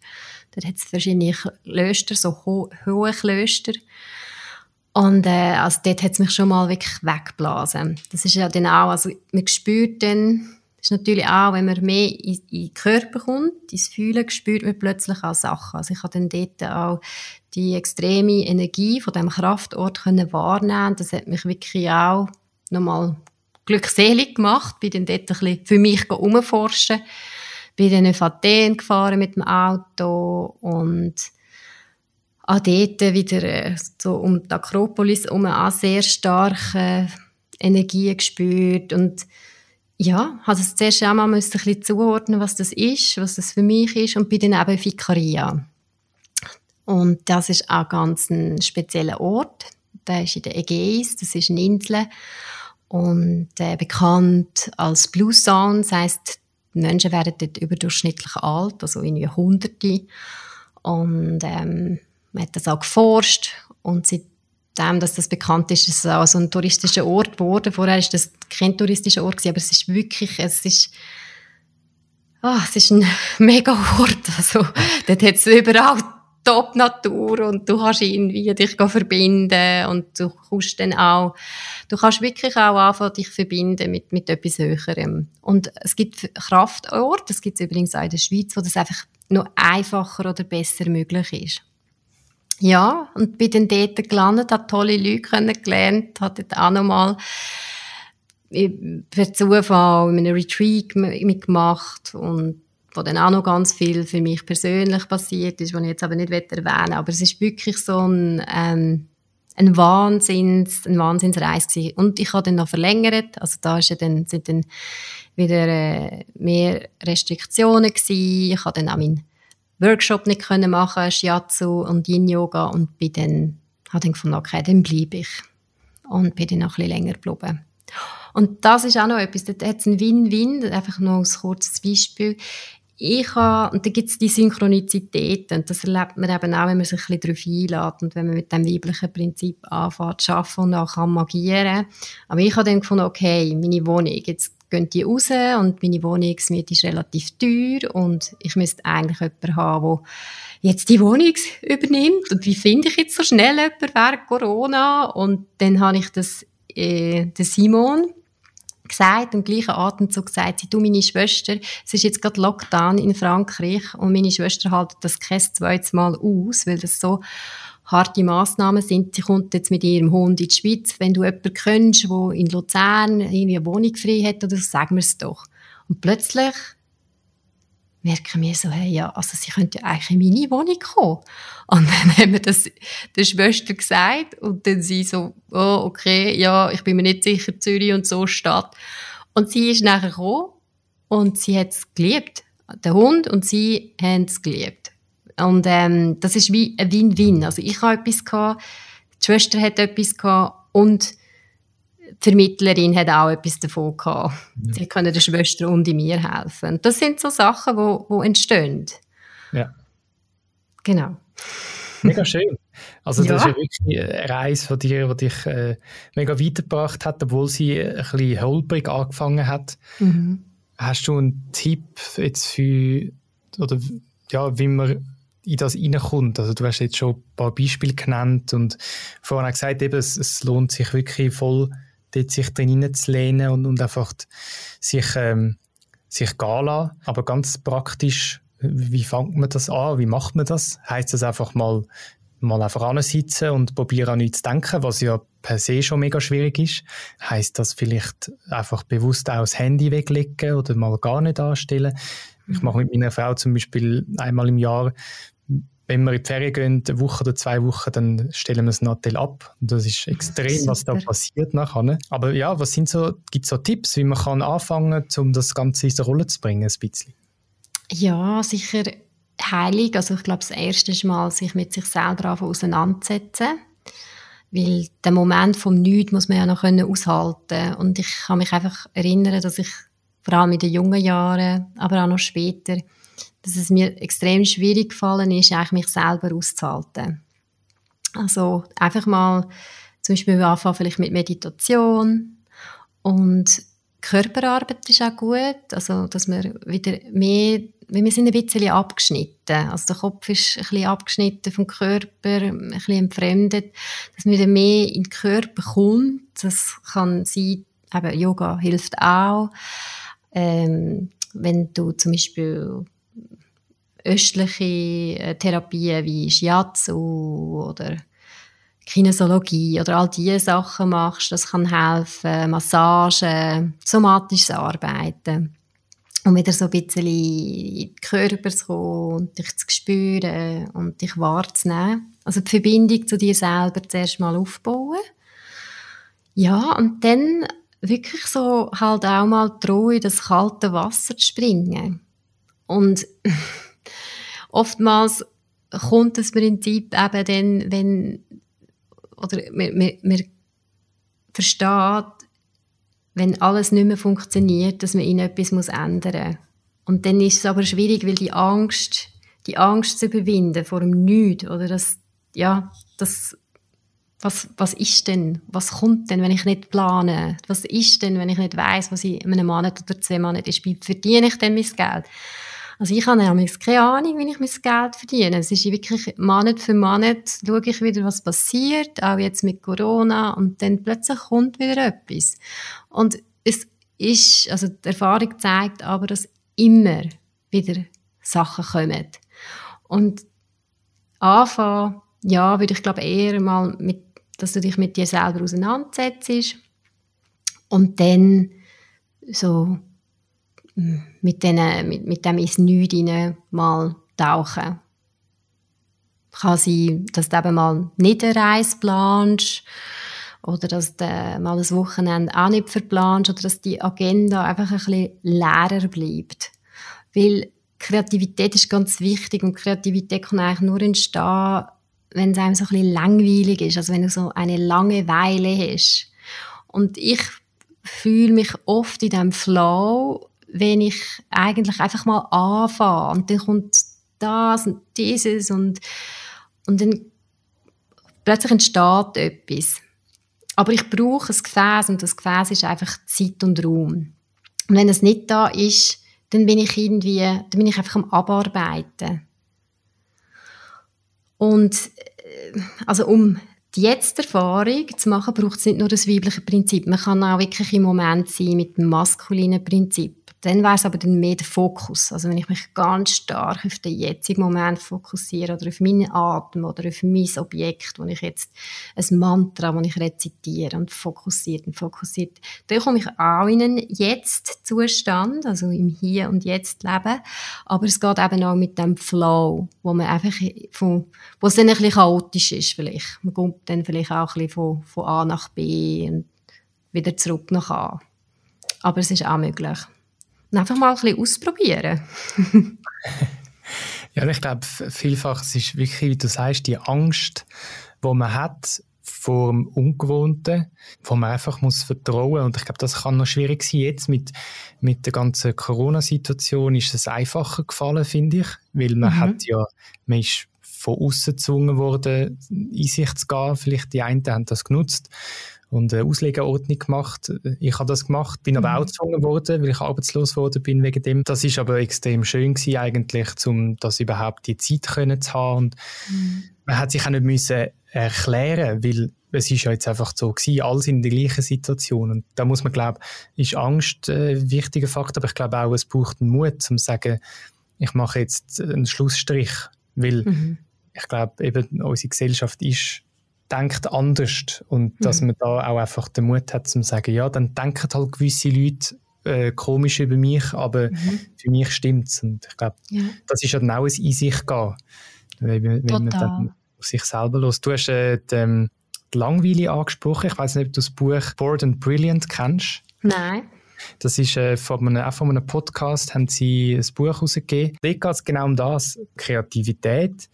Da hat es verschiedene Klöster, so ho hohe Klöster. Und äh, also dort hat es mich schon mal wirklich weggeblasen. Das ist ja dann auch, also man spürt dann Das ist natürlich auch, wenn man mehr in, in den Körper kommt, ins Fühlen, spürt man plötzlich auch Sachen. Also ich habe dann dort auch die extreme Energie von dem Kraftort können wahrnehmen. Das hat mich wirklich auch nochmal glückselig gemacht. Bin dann dort ein bisschen für mich umforschen. Bin dann auf Athen gefahren mit dem Auto und auch dort wieder äh, so um die Akropolis herum auch sehr starke Energie gespürt und ja, habe zuerst auch mal ein bisschen zuordnen, was das ist, was das für mich ist und bin dann eben Fikaria. Und das ist auch ganz ein spezieller Ort. Der ist in der Ägäis, das ist eine Insel und äh, bekannt als Blue Zone, das heisst, die Menschen werden dort überdurchschnittlich alt, also irgendwie Hunderte. Und ähm, man hat das auch geforscht und seitdem, dass das bekannt ist, ist es auch so ein touristischer Ort geworden. Vorher war das kein touristischer Ort, aber es ist wirklich, es ist, oh, es ist ein mega Ort. Also, dort hat es überall Top-Natur und du kannst irgendwie dich verbinden und du kannst dann auch, du kannst wirklich auch anfangen, dich verbinden mit, mit etwas Höherem. Und es gibt Kraftorte, das gibt es übrigens auch in der Schweiz, wo das einfach noch einfacher oder besser möglich ist. Ja, und bin dann dort gelandet, habe tolle Leute kennengelernt, habe dort auch nochmal per Zufall in einem Retreat mitgemacht und wo dann auch noch ganz viel für mich persönlich passiert ist, was ich jetzt aber nicht erwähnen Aber es ist wirklich so ein, ähm, ein Wahnsinns, ein Wahnsinnsreis gewesen. Und ich habe dann noch verlängert, also da ist ja dann, sind dann wieder äh, mehr Restriktionen gewesen. Ich habe dann auch meinen Workshop nicht können machen, Shiatsu und Yin Yoga und bin dann, habe dann gefunden, okay, dann bleibe ich. Und bin dann noch ein bisschen länger geblieben. Und das ist auch noch etwas, da hat es ein Win-Win, einfach noch ein kurzes Beispiel. Ich habe, und da gibt es die Synchronizität, und das erlebt man eben auch, wenn man sich ein bisschen darauf einlädt und wenn man mit dem weiblichen Prinzip anfängt zu arbeiten und auch kann. Aber ich habe dann gefunden, okay, meine Wohnung, jetzt gehen die raus und meine Wohnungsmiete ist relativ teuer und ich müsste eigentlich jemanden haben, der jetzt die Wohnung übernimmt und wie finde ich jetzt so schnell jemanden während Corona und dann habe ich das äh, den Simon gesagt, im gleichen Atemzug gesagt, sie, du, meine Schwester, es ist jetzt gerade Lockdown in Frankreich und meine Schwester hält das kein zweites Mal aus, weil das so harte Massnahmen sind. Sie kommt jetzt mit ihrem Hund in die Schweiz. Wenn du jemanden kennst, der in Luzern irgendwie eine Wohnung frei hat, oder so, sagen wir es doch. Und plötzlich merken wir so, hey, ja, also sie könnte ja eigentlich in meine Wohnung kommen. Und dann haben wir das der Schwester gesagt und dann sie so, oh, okay, ja, ich bin mir nicht sicher, Zürich und so Stadt. Und sie ist nachher gekommen und sie hat es geliebt. Der Hund und sie haben es geliebt. Und ähm, das ist wie ein Win-Win. Also ich habe etwas gehabt, die Schwester hat etwas gehabt und die Vermittlerin hat auch etwas davon gehabt. Ja. Sie können der Schwester und mir helfen. Das sind so Sachen, wo, wo entstehen. Ja. Genau. Mega schön. Also das ja. ist ja wirklich eine Reise von dir, die dich äh, mega weitergebracht hat, obwohl sie ein bisschen holprig angefangen hat. Mhm. Hast du einen Tipp jetzt für, oder ja, wie man in das reinkommt. Also du hast jetzt schon ein paar Beispiele genannt und vorhin auch gesagt, eben, es, es lohnt sich wirklich voll, dort sich drin reinzulehnen und, und einfach sich, ähm, sich gehen lassen. Aber ganz praktisch, wie fängt man das an? Wie macht man das? Heißt das einfach mal, mal einfach ansitzen und probieren an nichts zu denken, was ja per se schon mega schwierig ist. Heißt das vielleicht einfach bewusst auch das Handy weglegen oder mal gar nicht anstellen? Ich mache mit meiner Frau zum Beispiel einmal im Jahr wenn wir in die Ferien gehen, eine Woche oder zwei Wochen, dann stellen wir das Nattel ab. Und das ist extrem, Super. was da passiert nachher. Ne? Aber ja, was sind so, gibt es so Tipps, wie man kann anfangen, um das Ganze in die Rolle zu bringen, ein bisschen? Ja, sicher heilig. Also ich glaube, das erste ist mal, sich mit sich selber auseinandersetzen. Weil den Moment vom Nichts muss man ja noch aushalten Und ich kann mich einfach erinnern, dass ich vor allem in den jungen Jahren, aber auch noch später, dass es mir extrem schwierig gefallen ist, eigentlich mich selber auszuhalten. Also einfach mal zum Beispiel anfangen vielleicht mit Meditation. Und Körperarbeit ist auch gut, also dass wir wieder mehr, wir sind ein bisschen abgeschnitten, also der Kopf ist ein bisschen abgeschnitten vom Körper, ein bisschen entfremdet, dass man wieder mehr in den Körper kommt, das kann sein, eben Yoga hilft auch, ähm, wenn du zum Beispiel östliche äh, Therapien wie Shiatsu oder Kinesiologie oder all diese Sachen machst, das kann helfen, Massagen, somatisches Arbeiten. Um wieder so ein bisschen in den Körper zu kommen und dich zu spüren und dich wahrzunehmen. Also die Verbindung zu dir selber zuerst mal aufbauen. Ja, und dann wirklich so halt auch mal trauen, in das kalte Wasser zu springen. Und oftmals kommt das Prinzip eben dann, wenn oder man, man, man versteht, wenn alles nicht mehr funktioniert, dass man in etwas muss ändern muss. Und dann ist es aber schwierig, weil die Angst, die Angst zu überwinden vor dem Nichts, oder das, ja, das, was, was ist denn, was kommt denn, wenn ich nicht plane? Was ist denn, wenn ich nicht weiß, was ich in einem Monat oder zwei Monaten ist? Wie verdiene ich denn mein Geld? Also ich habe nämlich keine Ahnung, wie ich mein Geld verdiene. Es ist wirklich Monat für Monat schaue ich wieder, was passiert, auch jetzt mit Corona und dann plötzlich kommt wieder etwas. Und es ist, also die Erfahrung zeigt aber, dass immer wieder Sachen kommen. Und anfangen, ja, würde ich glaube eher mal mit, dass du dich mit dir selber auseinandersetzt und dann so mit, denen, mit, mit dem ins Nichts mal tauchen. Kann sein, dass du eben mal nicht eine Reise planst oder dass du mal ein Wochenende auch nicht verplanst oder dass die Agenda einfach ein bisschen leerer bleibt. Weil Kreativität ist ganz wichtig und Kreativität kann eigentlich nur entstehen, wenn es einem so ein bisschen langweilig ist, also wenn du so eine Langeweile hast. Und ich fühle mich oft in diesem Flow wenn ich eigentlich einfach mal anfange und dann kommt das und dieses und, und dann plötzlich entsteht etwas. Aber ich brauche ein Gefäß und das Gefäß ist einfach Zeit und Raum. Und wenn es nicht da ist, dann bin ich irgendwie, dann bin ich einfach am Abarbeiten. Und äh, also um die Jetzt-Erfahrung zu machen, braucht es nicht nur das weibliche Prinzip. Man kann auch wirklich im Moment sein mit dem maskulinen Prinzip. Dann wäre es aber dann mehr der Fokus. Also wenn ich mich ganz stark auf den jetzigen Moment fokussiere oder auf meinen Atem oder auf mein Objekt, wo ich jetzt ein Mantra, das ich rezitiere und fokussiert und fokussiert, dann komme ich auch in einen Jetzt-Zustand, also im Hier und Jetzt leben. Aber es geht eben auch mit dem Flow, wo man einfach von, wo es dann ein bisschen chaotisch ist vielleicht. Man kommt dann vielleicht auch ein bisschen von, von A nach B und wieder zurück nach A. Aber es ist auch möglich. Und einfach mal ein bisschen ausprobieren. ja, ich glaube, vielfach es ist wirklich, wie du sagst, die Angst, die man hat vor dem Ungewohnten, wo man einfach muss vertrauen und ich glaube, das kann noch schwierig sein. Jetzt mit, mit der ganzen Corona-Situation ist es einfacher gefallen, finde ich, weil man mhm. hat ja, man ist von außen gezwungen worden, in sich zu gehen. Vielleicht die einen haben das genutzt und eine Auslegeordnung gemacht. Ich habe das gemacht, bin mhm. aber auch gezwungen worden, weil ich arbeitslos worden bin wegen dem. Das ist aber extrem schön gewesen eigentlich, um das überhaupt die Zeit können zu haben. Und mhm. Man hat sich auch nicht müssen erklären, weil es ist ja jetzt einfach so gewesen, alle sind in der gleichen Situation. Und da muss man glaube ist Angst äh, ein wichtiger Faktor, aber ich glaube auch, es braucht einen Mut, um zu sagen, ich mache jetzt einen Schlussstrich, weil mhm. ich glaube eben unsere Gesellschaft ist denkt anders und mhm. dass man da auch einfach den Mut hat, zu sagen, ja, dann denken halt gewisse Leute äh, komisch über mich, aber mhm. für mich stimmt es. Und ich glaube, ja. das ist ja dann auch ein in sich gehen, wenn, wenn man dann auf sich selber los. Du hast äh, die, ähm, die Langweile angesprochen. Ich weiß nicht, ob du das Buch Bored and Brilliant kennst. Nein. Das ist äh, von einem, auch von einem Podcast, haben sie ein Buch herausgegeben. Dort geht es genau um das, Kreativität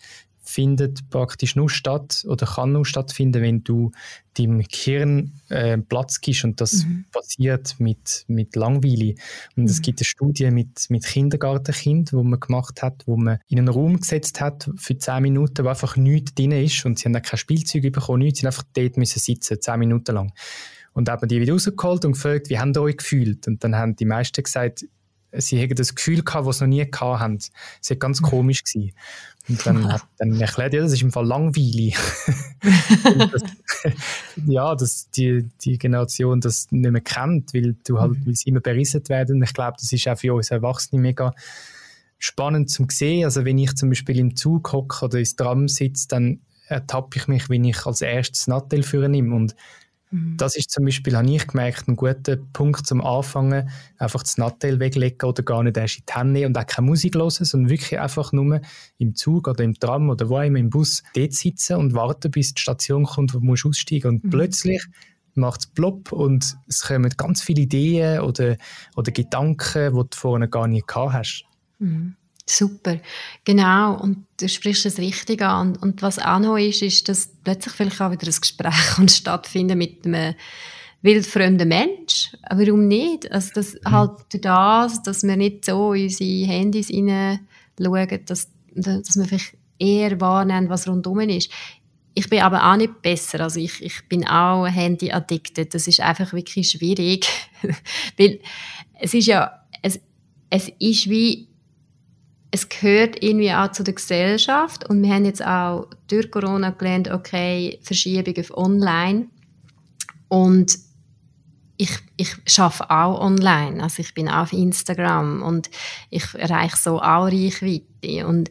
findet praktisch nur statt oder kann nur stattfinden, wenn du deinem Gehirn äh, Platz gibst und das mhm. passiert mit, mit Langweile. Und mhm. es gibt eine Studie mit, mit Kindergartenkindern, wo man gemacht hat, wo man in einen Raum gesetzt hat für zehn Minuten, wo einfach nichts drin ist und sie haben auch kein Spielzeug bekommen, nichts, sie haben einfach dort müssen sitzen, zehn Minuten lang. Und dann haben die wieder rausgeholt und gefragt, wie haben ihr euch gefühlt? Und dann haben die meisten gesagt, sie hätten das Gefühl gehabt, was sie noch nie gehabt haben. Es war ganz komisch. Gewesen. Und dann hat dann erklärt, ja, das ist im Fall langweilig. das, ja, dass die, die Generation das nicht mehr kennt, weil, du halt, mhm. weil sie immer berissen werden. Ich glaube, das ist auch für uns Erwachsene mega spannend zu sehen. Also wenn ich zum Beispiel im Zug hocke oder ins Tram sitze, dann ertappe ich mich, wenn ich als erstes Nattel führen nehme. Und mhm. das ist zum Beispiel, habe ich gemerkt, ein guter Punkt zum Anfangen, einfach das Nattel weglegen oder gar nicht erst in die Hände und auch keine Musik hören, sondern wirklich einfach nur im Zug oder im Tram oder wo immer im Bus dort sitzen und warten, bis die Station kommt, wo du musst aussteigen Und mhm. plötzlich macht es plopp und es kommen ganz viele Ideen oder, oder Gedanken, die du vorher gar nicht gehabt hast. Mhm. Super, genau. Und du sprichst es richtig an. Und was auch noch ist, ist, dass plötzlich vielleicht auch wieder ein Gespräch stattfinden mit einem wildfremden Mensch. Warum nicht? Also das mhm. halt durch das, dass wir nicht so in unsere Handys hineinschauen, dass, dass wir vielleicht eher wahrnehmen, was rundum ist. Ich bin aber auch nicht besser. Also ich, ich bin auch Handy-addicted. Das ist einfach wirklich schwierig. Weil es ist ja, es, es ist wie es gehört irgendwie auch zu der Gesellschaft. Und wir haben jetzt auch durch Corona gelernt, okay, Verschiebung auf Online. Und ich, ich arbeite auch online, also ich bin auch auf Instagram und ich erreiche so auch Reichweite. Und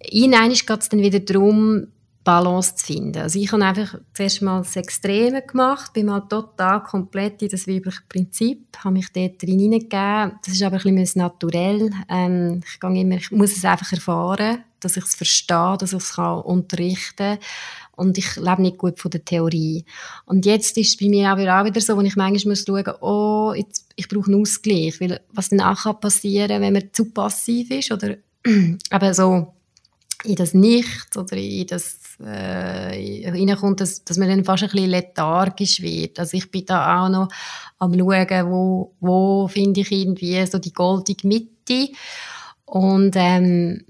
hinein geht es dann wieder darum, Balance zu finden. Also ich habe einfach zuerst mal das Extreme gemacht, bin mal total komplett in das weibliche Prinzip, habe mich dort drin hineingegeben. Das ist aber ein bisschen naturell. Ähm, ich, gehe immer, ich muss es einfach erfahren, dass ich es verstehe, dass ich es kann unterrichten und ich lebe nicht gut von der Theorie. Und jetzt ist es bei mir auch wieder so, wenn ich manchmal muss schauen, oh, jetzt, ich brauche einen Ausgleich, weil was dann auch passieren kann, wenn man zu passiv ist oder aber so in das Nichts oder in das äh, reinkommt, dass, dass man dann fast ein bisschen lethargisch wird. Also ich bin da auch noch am schauen, wo, wo finde ich irgendwie so die goldige Mitte und ähm,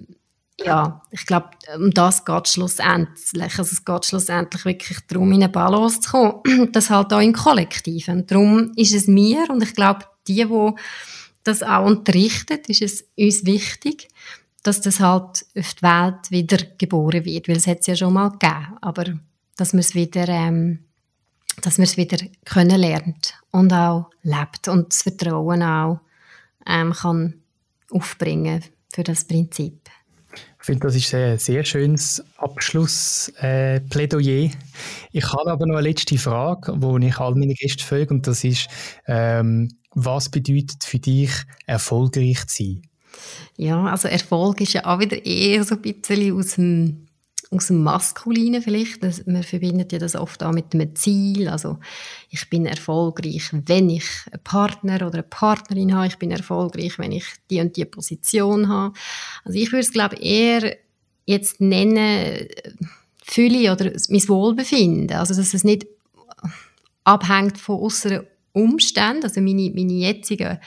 ja, ich glaube, um das geht schlussendlich. Also es geht schlussendlich wirklich darum, in eine Balance zu kommen. Das halt auch im Kollektiv. Und darum ist es mir und ich glaube, die, die das auch unterrichten, ist es uns wichtig, dass das halt auf die Welt wieder geboren wird, weil es hat es ja schon mal gegeben, aber dass man es wieder, ähm, dass man es wieder können lernt und auch lebt und das Vertrauen auch ähm, kann aufbringen für das Prinzip. Ich finde, das ist ein sehr schönes Abschlussplädoyer. Ich habe aber noch eine letzte Frage, die ich all meine Gäste frage, und das ist, ähm, was bedeutet für dich erfolgreich zu sein? Ja, also Erfolg ist ja auch wieder eher so ein bisschen aus dem, aus dem Maskulinen vielleicht. Das, man verbindet ja das oft auch mit einem Ziel. Also ich bin erfolgreich, wenn ich einen Partner oder eine Partnerin habe. Ich bin erfolgreich, wenn ich die und die Position habe. Also ich würde es glaube eher jetzt nennen Fülle oder mein Wohlbefinden. Also dass es nicht abhängt von äußeren Umständen. Also meine, meine jetzigen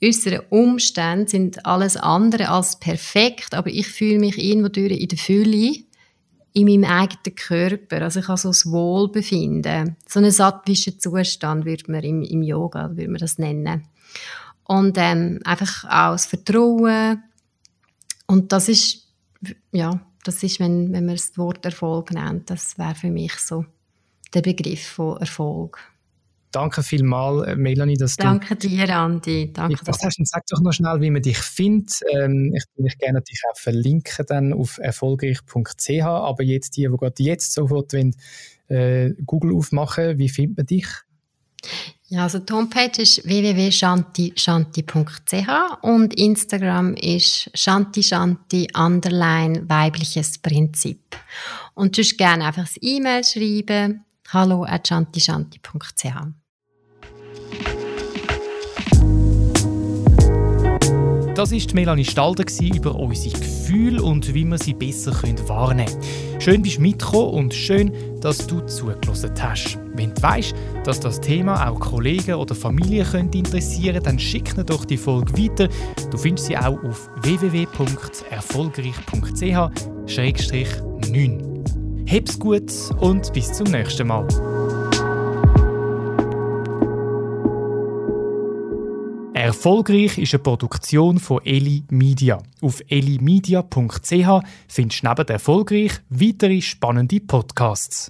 Unsere Umstände sind alles andere als perfekt, aber ich fühle mich irgendwo in der Fülle in meinem eigenen Körper. Also ich habe so das Wohlbefinden. So einen sattwischen Zustand würde man im, im Yoga würde man das nennen. Und ähm, einfach auch das Vertrauen. Und das ist, ja, das ist, wenn, wenn man das Wort Erfolg nennt, das wäre für mich so der Begriff von Erfolg. Danke vielmals, äh, Melanie, dass Danke du... dir, Andi. Danke, dass hast. sag doch noch schnell, wie man dich findet. Ähm, ich würde dich gerne natürlich auch verlinken dann auf erfolgreich.ch, aber jetzt die, die gerade jetzt sofort wollen, äh, Google aufmachen, wie findet man dich? Ja, also die Homepage ist www.shanti.ch und Instagram ist shanti underline weibliches Prinzip. Und sonst gerne einfach das E-Mail schreiben hallo at shantishanti.ch. Das war Melanie Stalder über unsere Gefühle und wie wir sie besser wahrnehmen können. Schön, bist du mitgekommen und schön, dass du zugelassen hast. Wenn du weißt, dass das Thema auch Kollegen oder Familie könnte dann schick mir doch die Folge weiter. Du findest sie auch auf www.erfolgreich.ch-9. Hab's gut und bis zum nächsten Mal. Erfolgreich ist eine Produktion von Eli Media. Auf elimedia.ch findest du neben Erfolgreich weitere spannende Podcasts.